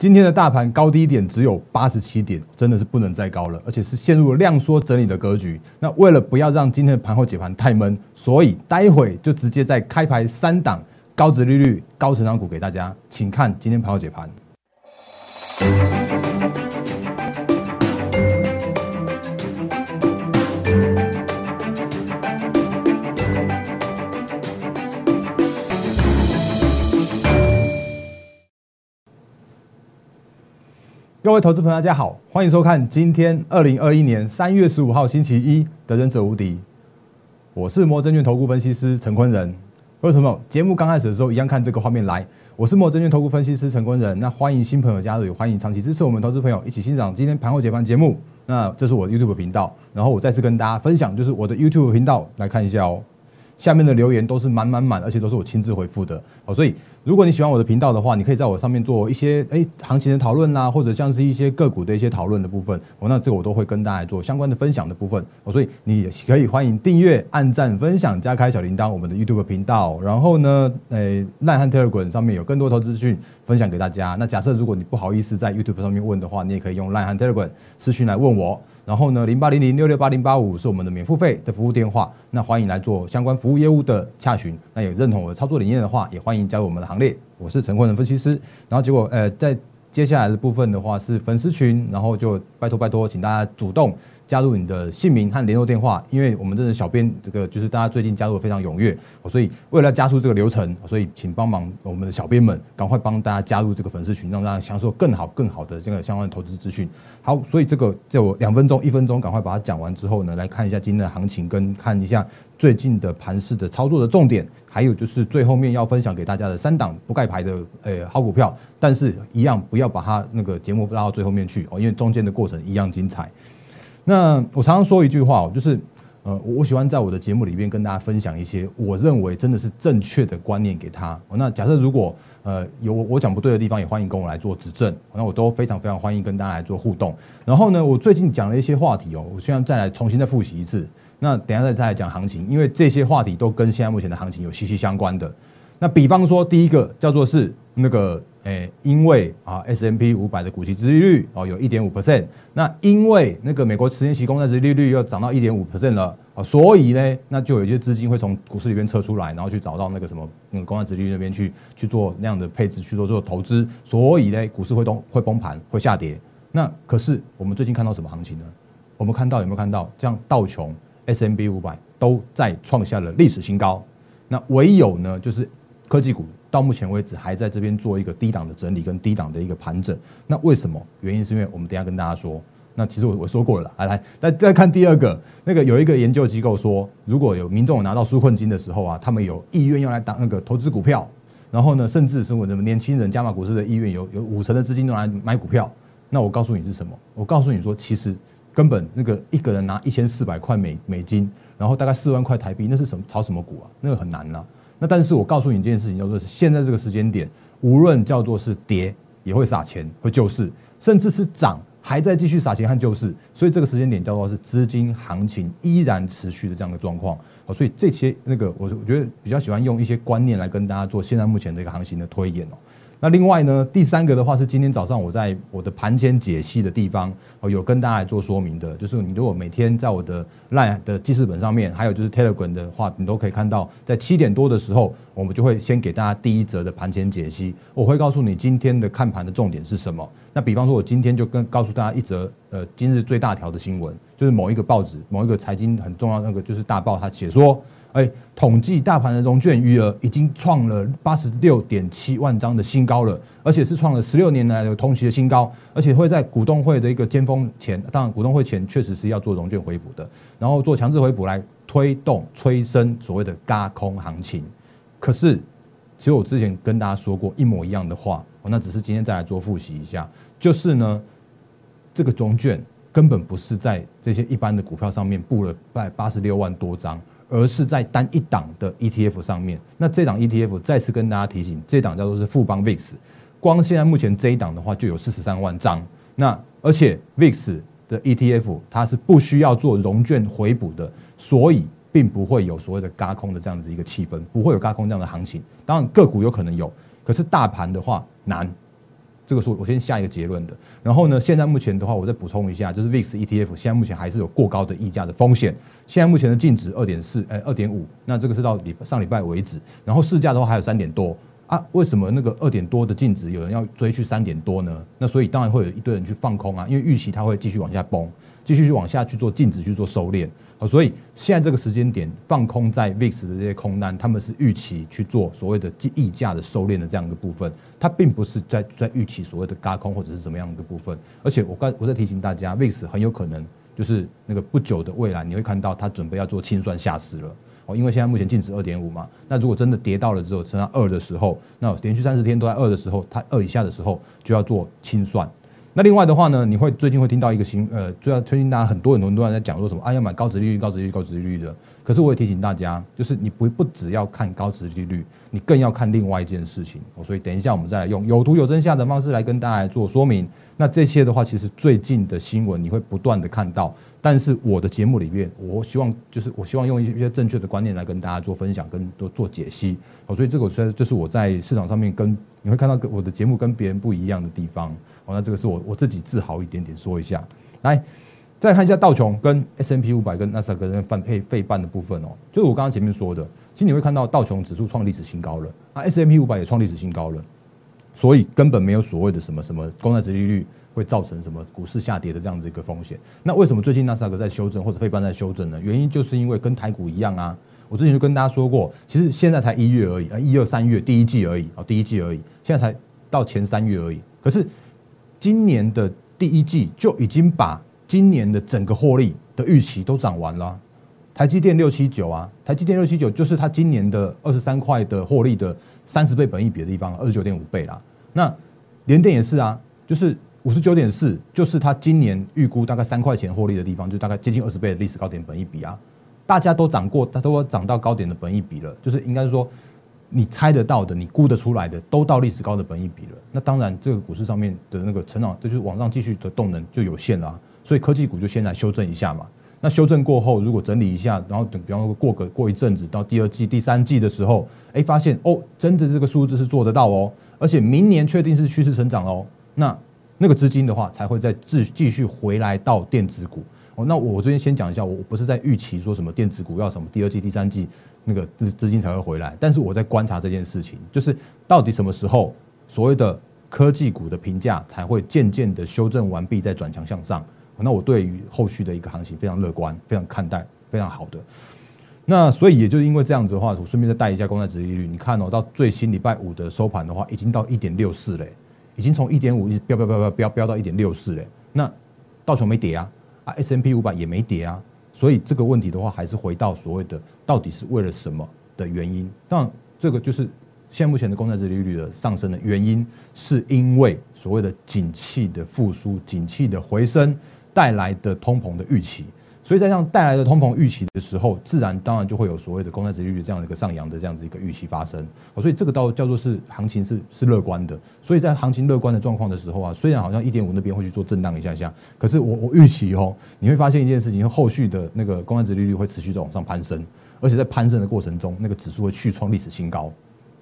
今天的大盘高低点只有八十七点，真的是不能再高了，而且是陷入了量缩整理的格局。那为了不要让今天的盘后解盘太闷，所以待会就直接在开牌三档高值利率、高成长股给大家，请看今天盘后解盘。各位投资朋友，大家好，欢迎收看今天二零二一年三月十五号星期一的《忍者无敌》，我是摩证券投顾分析师陈坤仁。为什么节目刚开始的时候一样看这个画面来？我是摩证券投顾分析师陈坤仁。那欢迎新朋友加入，也欢迎长期支持我们投资朋友一起欣赏今天盘后解盘节目。那这是我的 YouTube 频道，然后我再次跟大家分享，就是我的 YouTube 频道来看一下哦。下面的留言都是满满满，而且都是我亲自回复的。好，所以如果你喜欢我的频道的话，你可以在我上面做一些诶行情的讨论啦，或者像是一些个股的一些讨论的部分。哦，那这个我都会跟大家做相关的分享的部分。哦，所以你可以欢迎订阅、按赞、分享、加开小铃铛我们的 YouTube 频道。然后呢，诶，烂汉 Telegram 上面有更多投资资讯分享给大家。那假设如果你不好意思在 YouTube 上面问的话，你也可以用烂汉 Telegram 私讯来问我。然后呢，零八零零六六八零八五是我们的免付费的服务电话，那欢迎来做相关服务业务的洽询。那有认同我的操作理念的话，也欢迎加入我们的行列。我是陈坤的分析师。然后结果，呃，在接下来的部分的话是粉丝群，然后就拜托拜托，请大家主动。加入你的姓名和联络电话，因为我们这个小编这个就是大家最近加入非常踊跃，所以为了加速这个流程，所以请帮忙我们的小编们赶快帮大家加入这个粉丝群，让大家享受更好更好的这个相关的投资资讯。好，所以这个就两分钟一分钟，赶快把它讲完之后呢，来看一下今天的行情，跟看一下最近的盘势的操作的重点，还有就是最后面要分享给大家的三档不盖牌的诶好股票，但是一样不要把它那个节目拉到最后面去哦，因为中间的过程一样精彩。那我常常说一句话哦，就是，呃，我喜欢在我的节目里面跟大家分享一些我认为真的是正确的观念给他。那假设如果呃有我讲不对的地方，也欢迎跟我来做指正。那我都非常非常欢迎跟大家来做互动。然后呢，我最近讲了一些话题哦，我希望再来重新再复习一次。那等下再再来讲行情，因为这些话题都跟现在目前的行情有息息相关的。那比方说，第一个叫做是那个。诶，因为啊，S M P 五百的股息殖利率哦，有一点五 percent。那因为那个美国十年期公债殖利率又涨到一点五 percent 了啊，所以呢，那就有一些资金会从股市里面撤出来，然后去找到那个什么那个公债殖利率那边去去做那样的配置，去做做投资。所以呢，股市会崩会崩盘，会下跌。那可是我们最近看到什么行情呢？我们看到有没有看到？这样道琼 S M B 五百都在创下了历史新高。那唯有呢，就是科技股。到目前为止还在这边做一个低档的整理跟低档的一个盘整，那为什么？原因是因为我们等下跟大家说。那其实我我说过了，来来，再再看第二个，那个有一个研究机构说，如果有民众拿到纾困金的时候啊，他们有意愿要来当那个投资股票，然后呢，甚至是我们年轻人加码股市的意愿有有五成的资金用来买股票。那我告诉你是什么？我告诉你说，其实根本那个一个人拿一千四百块美美金，然后大概四万块台币，那是什么炒什么股啊？那个很难呐。那但是我告诉你一件事情，叫做现在这个时间点，无论叫做是跌，也会撒钱，会救市，甚至是涨，还在继续撒钱和救市。所以这个时间点叫做是资金行情依然持续的这样的状况。好，所以这些那个我我觉得比较喜欢用一些观念来跟大家做现在目前的一个行情的推演哦。那另外呢，第三个的话是今天早上我在我的盘前解析的地方哦，有跟大家做说明的，就是你如果每天在我的 Line 的记事本上面，还有就是 Telegram 的话，你都可以看到，在七点多的时候，我们就会先给大家第一则的盘前解析，我会告诉你今天的看盘的重点是什么。那比方说，我今天就跟告诉大家一则呃今日最大条的新闻，就是某一个报纸某一个财经很重要那个就是大报，它写说。哎，统计大盘的融券余额已经创了八十六点七万张的新高了，而且是创了十六年来的同期的新高，而且会在股东会的一个尖峰前，当然股东会前确实是要做融券回补的，然后做强制回补来推动催生所谓的嘎空行情。可是，其实我之前跟大家说过一模一样的话，那只是今天再来做复习一下，就是呢，这个融券根本不是在这些一般的股票上面布了八八十六万多张。而是在单一档的 ETF 上面，那这档 ETF 再次跟大家提醒，这档叫做是富邦 VIX，光现在目前这一档的话就有四十三万张，那而且 VIX 的 ETF 它是不需要做融券回补的，所以并不会有所谓的嘎空的这样子一个气氛，不会有嘎空这样的行情。当然个股有可能有，可是大盘的话难。这个是我先下一个结论的。然后呢，现在目前的话，我再补充一下，就是 VIX ETF 现在目前还是有过高的溢价的风险。现在目前的净值二点四，呃，二点五，那这个是到礼上礼拜为止。然后市价的话还有三点多啊，为什么那个二点多的净值有人要追去三点多呢？那所以当然会有一堆人去放空啊，因为预期它会继续往下崩，继续去往下去做净值去做收敛。好，所以现在这个时间点放空在 VIX 的这些空单，他们是预期去做所谓的溢价的收敛的这样一个部分，它并不是在在预期所谓的嘎空或者是怎么样的部分。而且我刚我在提醒大家，VIX 很有可能就是那个不久的未来，你会看到它准备要做清算下市了哦，因为现在目前净值二点五嘛，那如果真的跌到了之后剩下二的时候，那连续三十天都在二的时候，它二以下的时候就要做清算。那另外的话呢，你会最近会听到一个新呃，最要推荐大家很多很多人都在讲说什么啊，要买高值利率、高值利率、高值利率的。可是我也提醒大家，就是你不不只要看高值利率，你更要看另外一件事情。所以等一下我们再来用有图有真相的方式来跟大家做说明。那这些的话，其实最近的新闻你会不断的看到。但是我的节目里面，我希望就是我希望用一些正确的观念来跟大家做分享，跟做做解析。所以这个虽然就是我在市场上面跟你会看到我的节目跟别人不一样的地方。那这个是我我自己自豪一点点说一下，来再看一下道琼跟 S M P 五百跟纳斯达克跟泛配费半的部分哦，就是我刚刚前面说的，其实你会看到道琼指数创历史新高了，啊 S M P 五百也创历史新高了，所以根本没有所谓的什么什么公债殖利率会造成什么股市下跌的这样子一个风险。那为什么最近纳斯达克在修正或者费半在修正呢？原因就是因为跟台股一样啊，我之前就跟大家说过，其实现在才一月而已啊，一二三月第一季而已啊，第一季而已，现在才到前三月而已，可是。今年的第一季就已经把今年的整个获利的预期都涨完了。台积电六七九啊，台积电六七九就是它今年的二十三块的获利的三十倍本益比的地方，二十九点五倍啦。那联电也是啊，就是五十九点四，就是它今年预估大概三块钱获利的地方，就大概接近二十倍的历史高点本益比啊。大家都涨过，它都涨到高点的本益比了，就是应该说。你猜得到的，你估得出来的，都到历史高的本益比了。那当然，这个股市上面的那个成长，这就是往上继续的动能就有限了。所以科技股就先来修正一下嘛。那修正过后，如果整理一下，然后等，比方说过个过一阵子，到第二季、第三季的时候，哎，发现哦，真的这个数字是做得到哦，而且明年确定是趋势成长哦。那那个资金的话，才会再继继续回来到电子股。那我这边先讲一下，我不是在预期说什么电子股要什么第二季、第三季。那个资资金才会回来，但是我在观察这件事情，就是到底什么时候所谓的科技股的评价才会渐渐的修正完毕，再转强向上。那我对于后续的一个行情非常乐观，非常看待，非常好的。那所以也就是因为这样子的话，我顺便再带一下公债殖利率。你看哦，到最新礼拜五的收盘的话，已经到一点六四嘞，已经从一点五一直飙飙飙飙飙飙到一点六四嘞。那道琼没跌啊，S M P 五百也没跌啊。所以这个问题的话，还是回到所谓的到底是为了什么的原因？那，这个就是现目前的公债殖利率的上升的原因，是因为所谓的景气的复苏、景气的回升带来的通膨的预期。所以在这样带来的通膨预期的时候，自然当然就会有所谓的公债殖利率这样的一个上扬的这样子一个预期发生。所以这个倒叫做是行情是是乐观的。所以在行情乐观的状况的时候啊，虽然好像一点五那边会去做震荡一下下，可是我我预期哦，你会发现一件事情，后续的那个公债殖利率会持续的往上攀升，而且在攀升的过程中，那个指数会去创历史新高。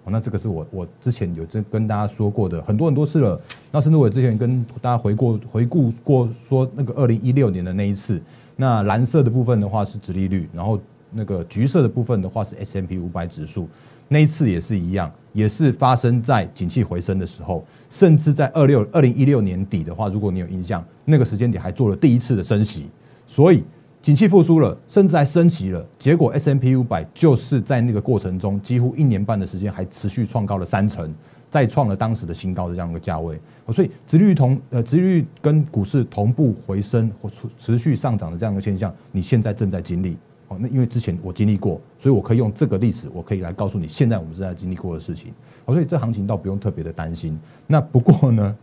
那这个是我我之前有跟跟大家说过的很多很多次了。那甚至我之前跟大家回过回顾过说那个二零一六年的那一次。那蓝色的部分的话是指利率，然后那个橘色的部分的话是 S M P 五百指数，那一次也是一样，也是发生在景气回升的时候，甚至在二六二零一六年底的话，如果你有印象，那个时间点还做了第一次的升息，所以景气复苏了，甚至还升息了，结果 S M P 五百就是在那个过程中，几乎一年半的时间还持续创高了三成。再创了当时的新高的这样一个价位，所以殖率同呃殖率跟股市同步回升或持持续上涨的这样一个现象，你现在正在经历哦。那因为之前我经历过，所以我可以用这个历史，我可以来告诉你现在我们正在经历过的事情。所以这行情倒不用特别的担心。那不过呢，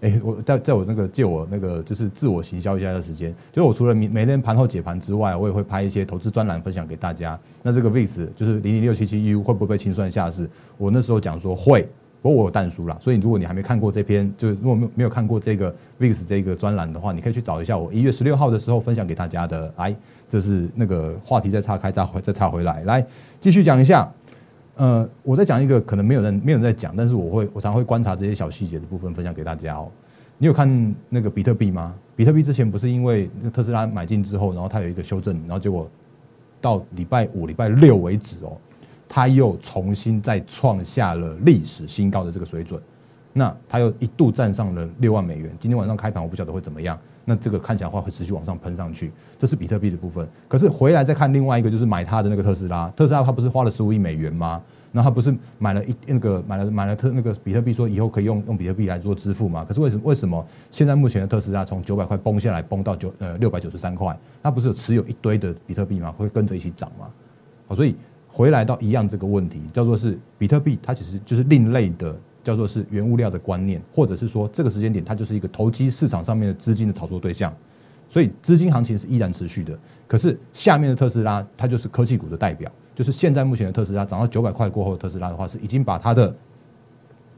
哎，我在在我那个借我那个就是自我行销一下的时间，就是我除了每每天盘后解盘之外，我也会拍一些投资专栏分享给大家。那这个 VIX 就是零零六七七 U 会不会清算下市？我那时候讲说会。不过我有淡书啦，所以如果你还没看过这篇，就是如果没有没有看过这个 VIX 这个专栏的话，你可以去找一下我一月十六号的时候分享给大家的。来，这是那个话题再岔开，再回再岔回来，来继续讲一下。呃，我在讲一个可能没有人没有人在讲，但是我会我常会观察这些小细节的部分分享给大家哦。你有看那个比特币吗？比特币之前不是因为特斯拉买进之后，然后它有一个修正，然后结果到礼拜五、礼拜六为止哦，它又重新再创下了历史新高的这个水准。那它又一度站上了六万美元。今天晚上开盘，我不晓得会怎么样。那这个看起来的话会持续往上喷上去，这是比特币的部分。可是回来再看另外一个，就是买它的那个特斯拉。特斯拉它不是花了十五亿美元吗？那他不是买了一那个买了买了特那个比特币，说以后可以用用比特币来做支付吗？可是为什么为什么现在目前的特斯拉从九百块崩下来，崩到九呃六百九十三块？它不是有持有一堆的比特币吗？会跟着一起涨吗？好，所以回来到一样这个问题，叫做是比特币，它其实就是另类的。叫做是原物料的观念，或者是说这个时间点它就是一个投机市场上面的资金的炒作对象，所以资金行情是依然持续的。可是下面的特斯拉它就是科技股的代表，就是现在目前的特斯拉涨到九百块过后，特斯拉的话是已经把它的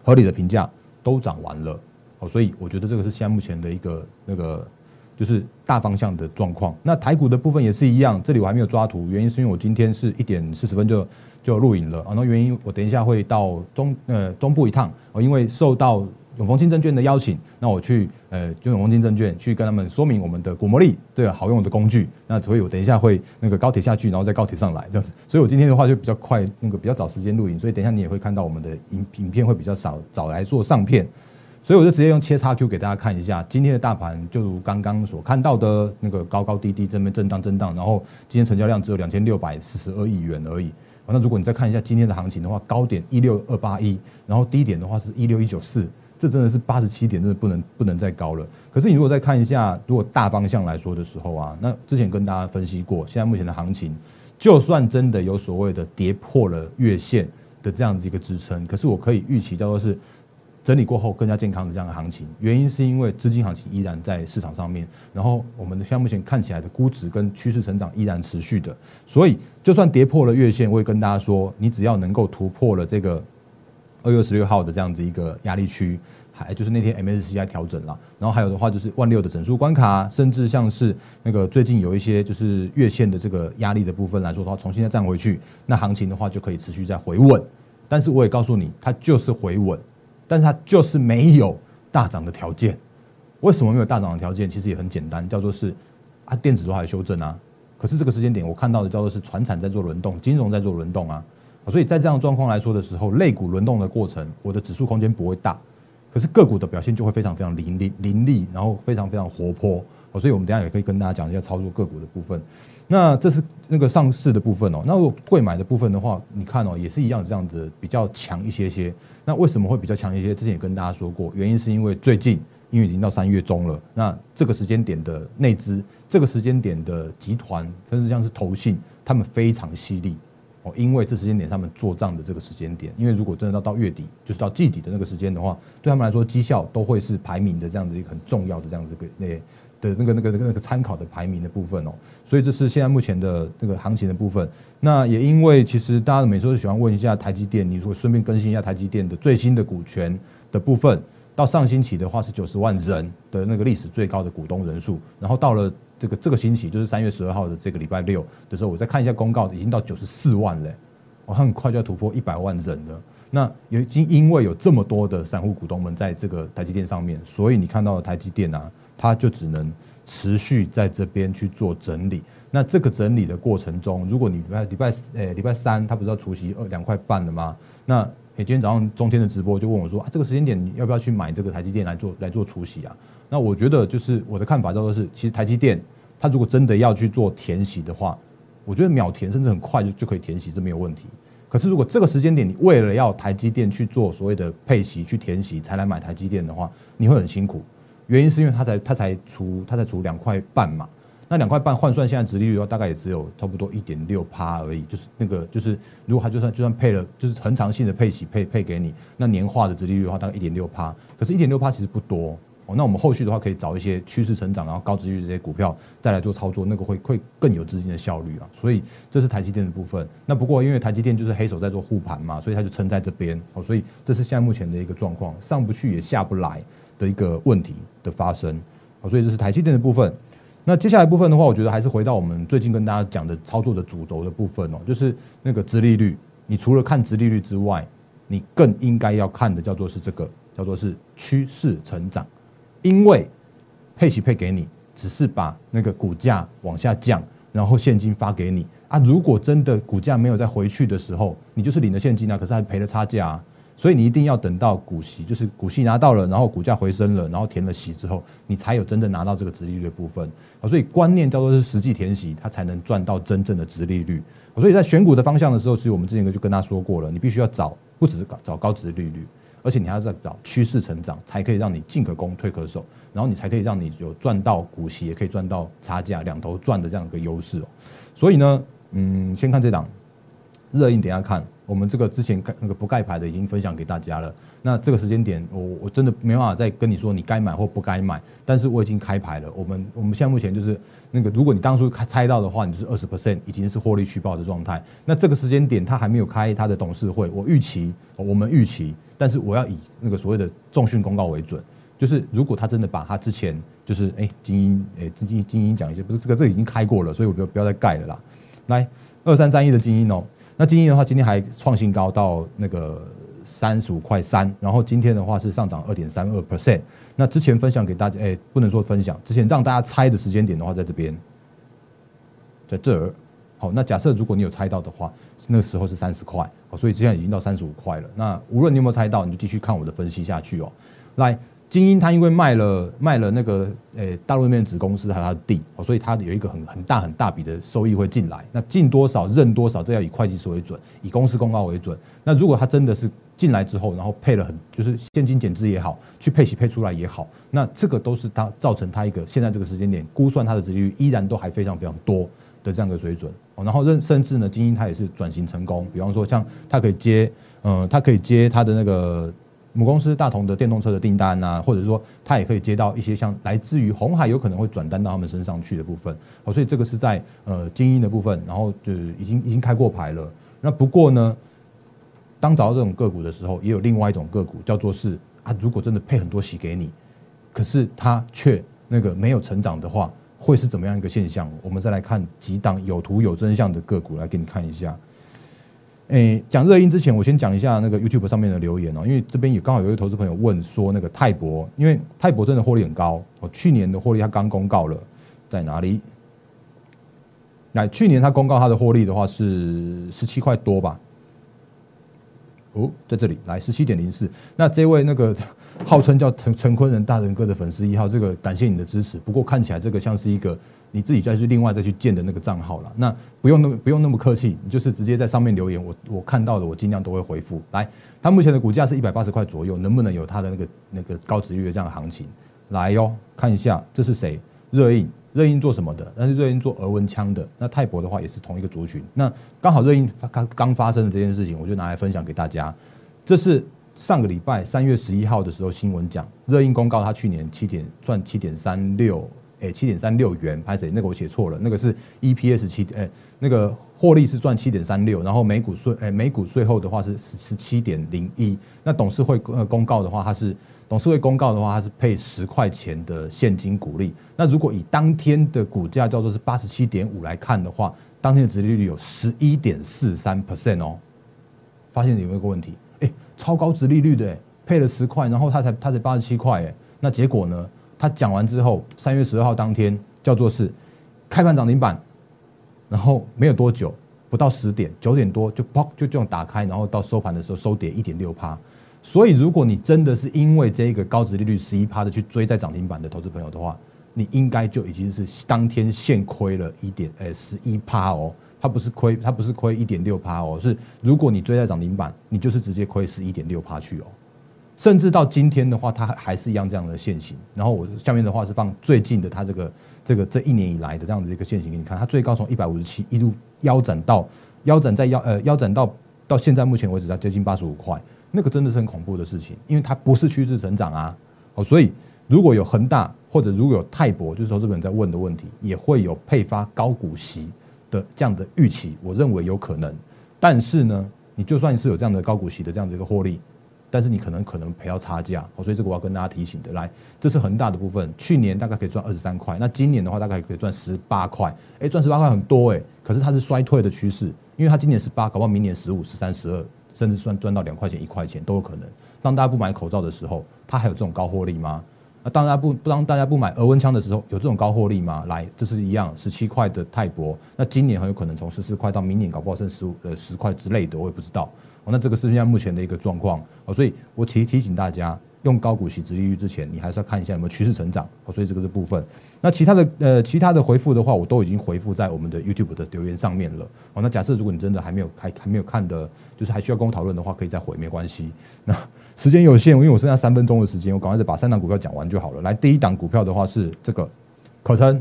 合理的评价都涨完了。哦，所以我觉得这个是现在目前的一个那个就是大方向的状况。那台股的部分也是一样，这里我还没有抓图，原因是因为我今天是一点四十分就。就录影了啊，那原因我等一下会到中呃中部一趟哦，因为受到永丰金证券的邀请，那我去呃就永丰金证券去跟他们说明我们的古魔力这个好用的工具，那所以我等一下会那个高铁下去，然后在高铁上来这样子，所以我今天的话就比较快，那个比较早时间录影，所以等一下你也会看到我们的影影片会比较少早来做上片，所以我就直接用切叉 Q 给大家看一下今天的大盘，就如刚刚所看到的那个高高低低这边震荡震荡，然后今天成交量只有两千六百四十二亿元而已。那如果你再看一下今天的行情的话，高点一六二八一，然后低点的话是一六一九四，这真的是八十七点，真的不能不能再高了。可是你如果再看一下，如果大方向来说的时候啊，那之前跟大家分析过，现在目前的行情，就算真的有所谓的跌破了月线的这样子一个支撑，可是我可以预期叫做是。整理过后更加健康的这样的行情，原因是因为资金行情依然在市场上面，然后我们的项目前看起来的估值跟趋势成长依然持续的，所以就算跌破了月线，我也跟大家说，你只要能够突破了这个二月十六号的这样子一个压力区，还就是那天 MSCI 调整了，然后还有的话就是万六的整数关卡，甚至像是那个最近有一些就是月线的这个压力的部分来说的话，重新再站回去，那行情的话就可以持续再回稳，但是我也告诉你，它就是回稳。但是它就是没有大涨的条件，为什么没有大涨的条件？其实也很简单，叫做是啊，电子都还修正啊。可是这个时间点，我看到的叫做是船产在做轮动，金融在做轮动啊。所以在这样状况来说的时候，类股轮动的过程，我的指数空间不会大，可是个股的表现就会非常非常凌厉凌厉，然后非常非常活泼。所以我们等下也可以跟大家讲一下操作个股的部分。那这是那个上市的部分哦。那如果贵买的部分的话，你看哦，也是一样这样子，比较强一些些。那为什么会比较强一些？之前也跟大家说过，原因是因为最近因为已经到三月中了，那这个时间点的内资，这个时间点的集团，甚至像是投信，他们非常犀利哦。因为这时间点他们做账的这个时间点，因为如果真的到到月底，就是到季底的那个时间的话，对他们来说绩效都会是排名的这样子一个很重要的这样子个那的那个那个那个那个参考的排名的部分哦。所以这是现在目前的这个行情的部分。那也因为其实大家每次都喜欢问一下台积电，你如果顺便更新一下台积电的最新的股权的部分，到上星期的话是九十万人的那个历史最高的股东人数，然后到了这个这个星期，就是三月十二号的这个礼拜六的时候，我再看一下公告，已经到九十四万了，我，很快就要突破一百万人了。那已经因为有这么多的散户股东们在这个台积电上面，所以你看到的台积电啊，它就只能持续在这边去做整理。那这个整理的过程中，如果你礼拜礼拜诶礼拜三他不是要除夕二两块半的吗？那诶今天早上中天的直播就问我说啊，这个时间点你要不要去买这个台积电来做来做除夕啊？那我觉得就是我的看法叫做是，其实台积电它如果真的要去做填息的话，我觉得秒填甚至很快就就可以填息，这没有问题。可是如果这个时间点你为了要台积电去做所谓的配息去填息才来买台积电的话，你会很辛苦。原因是因为它才它才除它才除两块半嘛。那两块半换算现在殖利率的话，大概也只有差不多一点六趴而已。就是那个，就是如果它就算就算配了，就是恒长性的配息配配给你，那年化的殖利率的话，大概一点六趴。可是，一点六趴其实不多哦。那我们后续的话，可以找一些趋势成长，然后高殖率这些股票再来做操作，那个会会更有资金的效率啊。所以这是台积电的部分。那不过因为台积电就是黑手在做护盘嘛，所以它就撑在这边哦。所以这是现在目前的一个状况，上不去也下不来的一个问题的发生哦。所以这是台积电的部分。那接下来部分的话，我觉得还是回到我们最近跟大家讲的操作的主轴的部分哦，就是那个殖利率你除了看殖利率之外，你更应该要看的叫做是这个，叫做是趋势成长，因为配息配给你，只是把那个股价往下降，然后现金发给你啊。如果真的股价没有再回去的时候，你就是领了现金啊，可是还赔了差价啊。所以你一定要等到股息，就是股息拿到了，然后股价回升了，然后填了息之后，你才有真正拿到这个殖利率的部分。所以观念叫做是实际填息，它才能赚到真正的殖利率。所以在选股的方向的时候，其实我们之前就跟他说过了，你必须要找不只是找高值利率，而且你还要在找趋势成长，才可以让你进可攻退可守，然后你才可以让你有赚到股息，也可以赚到差价，两头赚的这样一个优势哦。所以呢，嗯，先看这档热映，等下看。我们这个之前盖那个不盖牌的已经分享给大家了。那这个时间点，我我真的没办法再跟你说你该买或不该买。但是我已经开牌了。我们我们现在目前就是那个，如果你当初开猜到的话，你就是二十 percent 已经是获利续报的状态。那这个时间点，他还没有开他的董事会，我预期我们预期，但是我要以那个所谓的重讯公告为准。就是如果他真的把他之前就是哎精英哎精英精英讲一些，不是这个这已经开过了，所以我不要不要再盖了啦。来二三三一的精英哦。那今天的话，今天还创新高到那个三十五块三，然后今天的话是上涨二点三二 percent。那之前分享给大家，哎，不能说分享，之前让大家猜的时间点的话，在这边，在这儿。好，那假设如果你有猜到的话，那时候是三十块，所以现在已经到三十五块了。那无论你有没有猜到，你就继续看我的分析下去哦。来。精英他因为卖了卖了那个诶大陆那边子公司还有它的地，所以它有一个很很大很大笔的收益会进来。那进多少认多少，这要以会计师为准，以公司公告为准。那如果他真的是进来之后，然后配了很就是现金减资也好，去配息配出来也好，那这个都是它造成它一个现在这个时间点估算它的值率依然都还非常非常多的这样的水准。然后认甚至呢，精英它也是转型成功，比方说像它可以接嗯，它可以接它的那个。母公司大同的电动车的订单啊，或者说他也可以接到一些像来自于红海有可能会转单到他们身上去的部分，好，所以这个是在呃精英的部分，然后就是已经已经开过牌了。那不过呢，当找到这种个股的时候，也有另外一种个股叫做是啊，如果真的配很多息给你，可是它却那个没有成长的话，会是怎么样一个现象？我们再来看几档有图有真相的个股来给你看一下。诶，讲热音之前，我先讲一下那个 YouTube 上面的留言哦，因为这边也刚好有一位投资朋友问说，那个泰博，因为泰博真的获利很高，哦，去年的获利他刚公告了，在哪里？来，去年他公告他的获利的话是十七块多吧？哦，在这里，来十七点零四。那这位那个 号称叫陈陈坤仁大人哥的粉丝一号，这个感谢你的支持。不过看起来这个像是一个。你自己再去另外再去建的那个账号了，那不用那么不用那么客气，你就是直接在上面留言，我我看到的我尽量都会回复。来，它目前的股价是一百八十块左右，能不能有它的那个那个高值率的这样的行情？来哟，看一下这是谁？热映，热映做什么的？但是热映做额温枪的。那泰博的话也是同一个族群。那刚好热映刚刚发生的这件事情，我就拿来分享给大家。这是上个礼拜三月十一号的时候新闻讲，热映公告他去年七点赚七点三六。诶，七点三六元，拍谁？那个我写错了，那个是 EPS 七，诶，那个获利是赚七点三六，然后每股税，诶，每股税后的话是十十七点零一。那董事会呃公告的话，它是董事会公告的话，它是配十块钱的现金股利。那如果以当天的股价叫做是八十七点五来看的话，当天的殖利率有十一点四三 percent 哦。发现有没有个问题？诶，超高值利率的，配了十块，然后它才它才八十七块，诶，那结果呢？他讲完之后，三月十二号当天叫做是开盘涨停板，然后没有多久，不到十点，九点多就砰就这样打开，然后到收盘的时候收跌一点六趴。所以如果你真的是因为这个高值利率十一趴的去追在涨停板的投资朋友的话，你应该就已经是当天现亏了一点诶十一趴哦，它不是亏，它不是亏一点六趴哦，是如果你追在涨停板，你就是直接亏十一点六趴去哦。甚至到今天的话，它还是一样这样的线型。然后我下面的话是放最近的它这个这个这一年以来的这样子一个线型给你看。它最高从一百五十七一路腰斩到腰斩在腰呃腰斩到到现在目前为止它接近八十五块，那个真的是很恐怖的事情，因为它不是趋势成长啊。哦，所以如果有恒大或者如果有泰博，就是投资本在问的问题，也会有配发高股息的这样的预期，我认为有可能。但是呢，你就算是有这样的高股息的这样的一个获利。但是你可能可能赔到差价，所以这个我要跟大家提醒的。来，这是恒大的部分，去年大概可以赚二十三块，那今年的话大概可以赚十八块。哎，赚十八块很多哎，可是它是衰退的趋势，因为它今年十八，搞不好明年十五、十三、十二，甚至算赚到两块钱、一块钱都有可能。当大家不买口罩的时候，它还有这种高获利吗？那当大家不不当大家不买额温枪的时候，有这种高获利吗？来，这是一样，十七块的泰博，那今年很有可能从十四块到明年搞不好剩十五呃十块之类的，我也不知道。哦，那这个是现在目前的一个状况哦，所以我提提醒大家，用高股息、直利率之前，你还是要看一下有没有趋势成长哦。所以这个是部分。那其他的呃其他的回复的话，我都已经回复在我们的 YouTube 的留言上面了哦。那假设如果你真的还没有还还没有看的，就是还需要跟我讨论的话，可以再回没关系。那时间有限，因为我剩下三分钟的时间，我赶快再把三档股票讲完就好了。来，第一档股票的话是这个可成，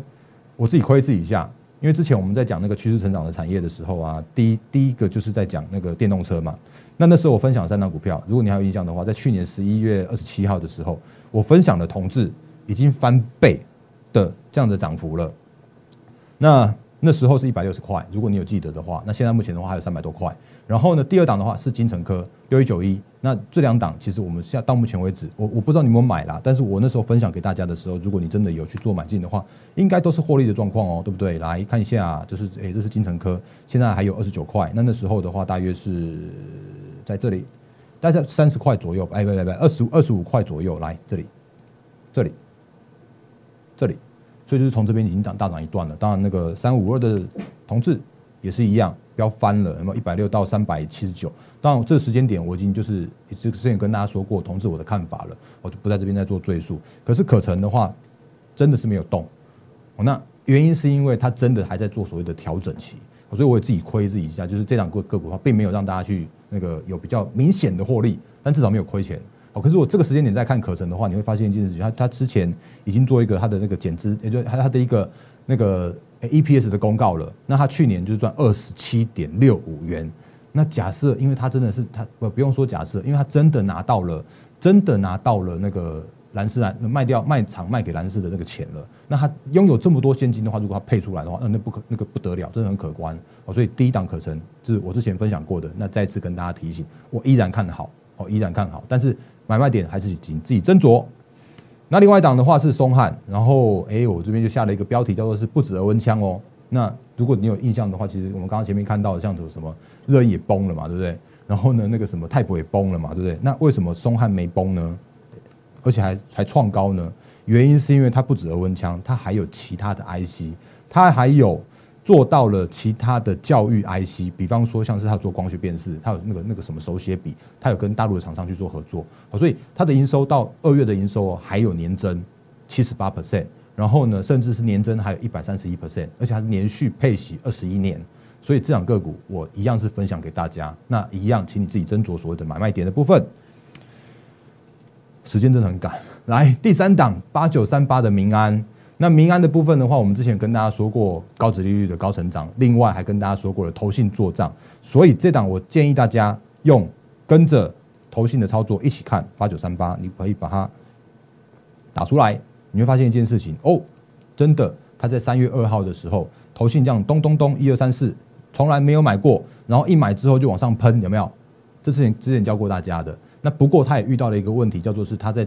我自己亏自己一下，因为之前我们在讲那个趋势成长的产业的时候啊，第一第一个就是在讲那个电动车嘛。那那时候我分享三档股票，如果你还有印象的话，在去年十一月二十七号的时候，我分享的同志已经翻倍的这样的涨幅了。那那时候是一百六十块，如果你有记得的话，那现在目前的话还有三百多块。然后呢，第二档的话是金城科六一九一，那这两档其实我们现到目前为止，我我不知道你们买啦，但是我那时候分享给大家的时候，如果你真的有去做买进的话，应该都是获利的状况哦，对不对？来看一下，就是诶，这是金城科，现在还有二十九块，那那时候的话大约是在这里，大概三十块左右，哎，不不不，二十五二十五块左右，来这里，这里，这里，所以就是从这边已经涨大涨一段了。当然，那个三五二的同志也是一样。飙翻了，那么一百六到三百七十九？当然，这个时间点我已经就是之前跟大家说过，同志我的看法了，我就不在这边再做赘述。可是可成的话，真的是没有动。那原因是因为它真的还在做所谓的调整期，所以我也自己亏自己一下，就是这两个个股的话，并没有让大家去那个有比较明显的获利，但至少没有亏钱。哦，可是我这个时间点再看可成的话，你会发现一件事情，他他之前已经做一个他的那个减资，也就他他的一个那个。EPS 的公告了，那他去年就是赚二十七点六五元。那假设，因为他真的是他不不用说假设，因为他真的拿到了，真的拿到了那个蓝斯蓝卖掉卖场卖给蓝斯的那个钱了。那他拥有这么多现金的话，如果他配出来的话，那那不可那个不得了，真的很可观哦。所以第一档可成，是我之前分享过的。那再次跟大家提醒，我依然看好哦，依然看好，但是买卖点还是请自己斟酌。那另外一档的话是松汉，然后哎，我这边就下了一个标题，叫做是不止额温枪哦。那如果你有印象的话，其实我们刚刚前面看到的，像什么热也崩了嘛，对不对？然后呢，那个什么泰博也崩了嘛，对不对？那为什么松汉没崩呢？而且还还创高呢？原因是因为它不止额温枪，它还有其他的 IC，它还有。做到了其他的教育 IC，比方说像是他做光学辨识，他有那个那个什么手写笔，他有跟大陆的厂商去做合作，好，所以他的营收到二月的营收还有年增七十八 percent，然后呢，甚至是年增还有一百三十一 percent，而且还是连续配息二十一年，所以这两个股我一样是分享给大家，那一样请你自己斟酌所谓的买卖点的部分。时间真的很赶，来第三档八九三八的民安。那民安的部分的话，我们之前跟大家说过高值利率的高成长，另外还跟大家说过了投信做账，所以这档我建议大家用跟着投信的操作一起看八九三八，你可以把它打出来，你会发现一件事情哦，真的，他在三月二号的时候，投信这样咚咚咚一二三四，从来没有买过，然后一买之后就往上喷，有没有？这之前之前教过大家的。那不过他也遇到了一个问题，叫做是他在。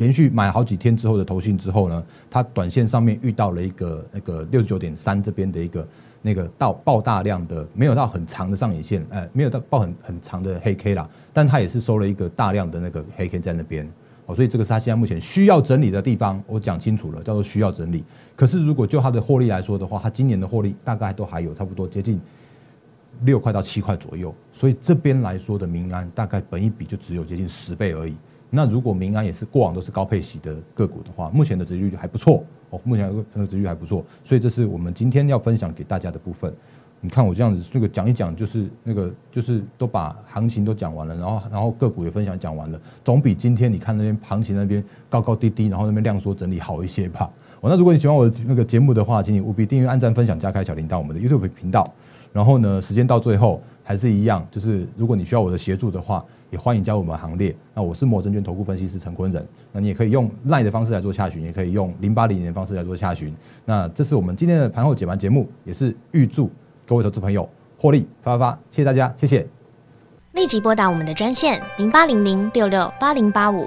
连续买好几天之后的投信之后呢，它短线上面遇到了一个那个六十九点三这边的一个那个到爆大量的，没有到很长的上影线，哎，没有到爆很很长的黑 K 啦，但它也是收了一个大量的那个黑 K 在那边，哦，所以这个是它现在目前需要整理的地方，我讲清楚了，叫做需要整理。可是如果就它的获利来说的话，它今年的获利大概都还有差不多接近六块到七块左右，所以这边来说的民安大概本一比就只有接近十倍而已。那如果民安也是过往都是高配息的个股的话，目前的值率还不错哦，目前的值率还不错，所以这是我们今天要分享给大家的部分。你看我这样子那个讲一讲，就是那个就是都把行情都讲完了，然后然后个股也分享讲完了，总比今天你看那边行情那边高高低低，然后那边量缩整理好一些吧。哦，那如果你喜欢我的那个节目的话，请你务必订阅、按赞、分享、加开小铃铛，我们的 YouTube 频道。然后呢，时间到最后还是一样，就是如果你需要我的协助的话。也欢迎加入我们行列。那我是摩证券投顾分析师陈坤仁。那你也可以用赖的方式来做洽询，也可以用零八零零的方式来做洽询。那这是我们今天的盘后解盘节目，也是预祝各位投资朋友获利发发发。谢谢大家，谢谢。立即拨打我们的专线零八零零六六八零八五。